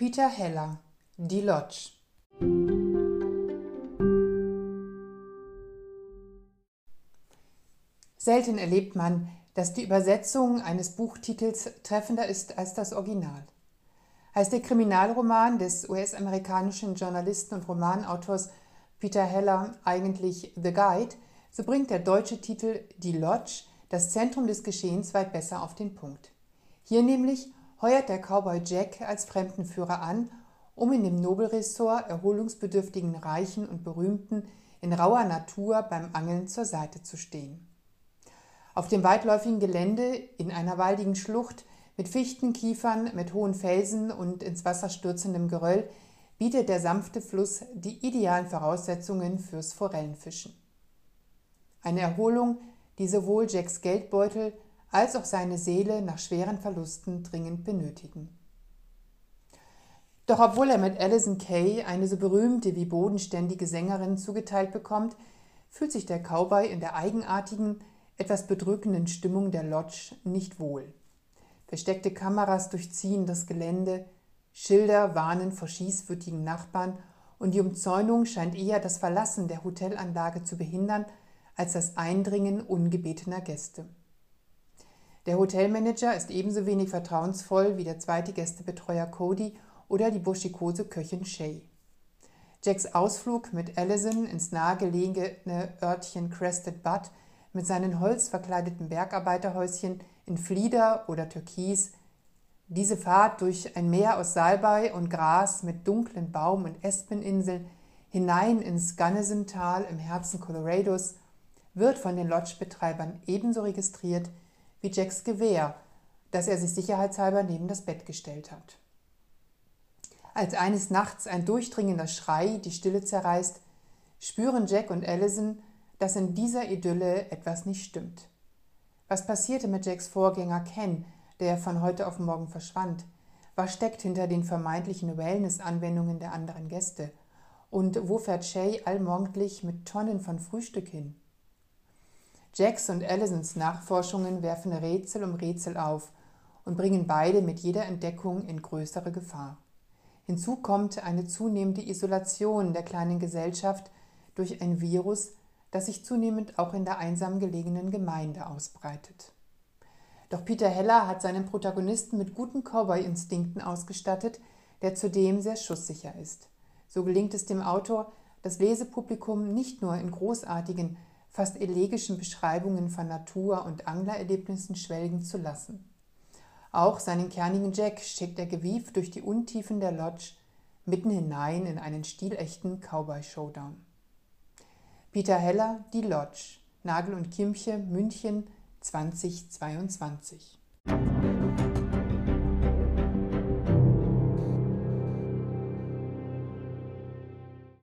Peter Heller Die Lodge Selten erlebt man, dass die Übersetzung eines Buchtitels treffender ist als das Original. Heißt der Kriminalroman des US-amerikanischen Journalisten und Romanautors Peter Heller eigentlich The Guide, so bringt der deutsche Titel Die Lodge das Zentrum des Geschehens weit besser auf den Punkt. Hier nämlich heuert der Cowboy Jack als Fremdenführer an, um in dem Nobelressort erholungsbedürftigen Reichen und Berühmten in rauer Natur beim Angeln zur Seite zu stehen. Auf dem weitläufigen Gelände in einer waldigen Schlucht mit Fichtenkiefern, mit hohen Felsen und ins Wasser stürzendem Geröll bietet der sanfte Fluss die idealen Voraussetzungen fürs Forellenfischen. Eine Erholung, die sowohl Jacks Geldbeutel als auch seine Seele nach schweren Verlusten dringend benötigen. Doch obwohl er mit Alison Kay eine so berühmte wie bodenständige Sängerin zugeteilt bekommt, fühlt sich der Cowboy in der eigenartigen, etwas bedrückenden Stimmung der Lodge nicht wohl. Versteckte Kameras durchziehen das Gelände, Schilder warnen vor schießwütigen Nachbarn und die Umzäunung scheint eher das Verlassen der Hotelanlage zu behindern als das Eindringen ungebetener Gäste. Der Hotelmanager ist ebenso wenig vertrauensvoll wie der zweite Gästebetreuer Cody oder die buschikose Köchin Shay. Jacks Ausflug mit Allison ins nahegelegene Örtchen Crested Butt mit seinen holzverkleideten Bergarbeiterhäuschen in Flieder oder Türkis, diese Fahrt durch ein Meer aus Salbei und Gras mit dunklen Baum- und Espeninseln hinein ins Gunnison-Tal im Herzen Colorados wird von den Lodge-Betreibern ebenso registriert wie Jacks Gewehr, das er sich sicherheitshalber neben das Bett gestellt hat. Als eines Nachts ein durchdringender Schrei die Stille zerreißt, spüren Jack und Allison, dass in dieser Idylle etwas nicht stimmt. Was passierte mit Jacks Vorgänger Ken, der von heute auf morgen verschwand? Was steckt hinter den vermeintlichen Wellness-Anwendungen der anderen Gäste? Und wo fährt Shay allmorgendlich mit Tonnen von Frühstück hin? Jacks und Allisons Nachforschungen werfen Rätsel um Rätsel auf und bringen beide mit jeder Entdeckung in größere Gefahr. Hinzu kommt eine zunehmende Isolation der kleinen Gesellschaft durch ein Virus, das sich zunehmend auch in der einsam gelegenen Gemeinde ausbreitet. Doch Peter Heller hat seinen Protagonisten mit guten Cowboy-Instinkten ausgestattet, der zudem sehr schusssicher ist. So gelingt es dem Autor, das Lesepublikum nicht nur in großartigen, fast elegischen Beschreibungen von Natur- und Anglererlebnissen schwelgen zu lassen. Auch seinen kernigen Jack schickt er gewieft durch die Untiefen der Lodge mitten hinein in einen stilechten Cowboy-Showdown. Peter Heller, Die Lodge, Nagel und Kimmche, München 2022.